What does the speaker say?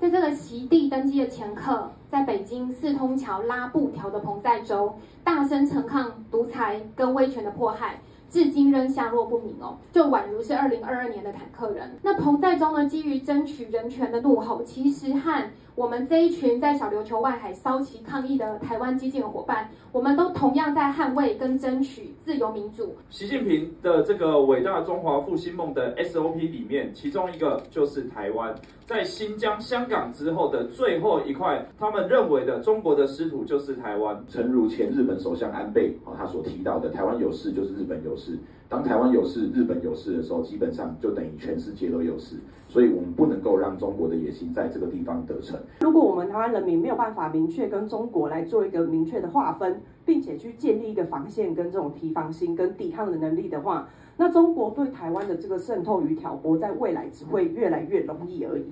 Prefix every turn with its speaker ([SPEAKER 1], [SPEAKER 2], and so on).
[SPEAKER 1] 在这个席地登基的前刻，在北京四通桥拉布条的彭在洲，大声陈抗独裁跟威权的迫害。至今仍下落不明哦，就宛如是二零二二年的坦克人。那彭在洲呢，基于争取人权的怒吼，其实和我们这一群在小琉球外海骚旗抗议的台湾基进的伙伴，我们都同样在捍卫跟争取自由民主。
[SPEAKER 2] 习近平的这个伟大中华复兴梦的 SOP 里面，其中一个就是台湾，在新疆、香港之后的最后一块，他们认为的中国的失土就是台湾。
[SPEAKER 3] 诚如前日本首相安倍啊，他所提到的，台湾有事就是日本有事。当台湾有事、日本有事的时候，基本上就等于全世界都有事。所以，我们不能够让中国的野心在这个地方得逞。
[SPEAKER 4] 如果我们台湾人民没有办法明确跟中国来做一个明确的划分，并且去建立一个防线跟这种提防心跟抵抗的能力的话，那中国对台湾的这个渗透与挑拨，在未来只会越来越容易而已。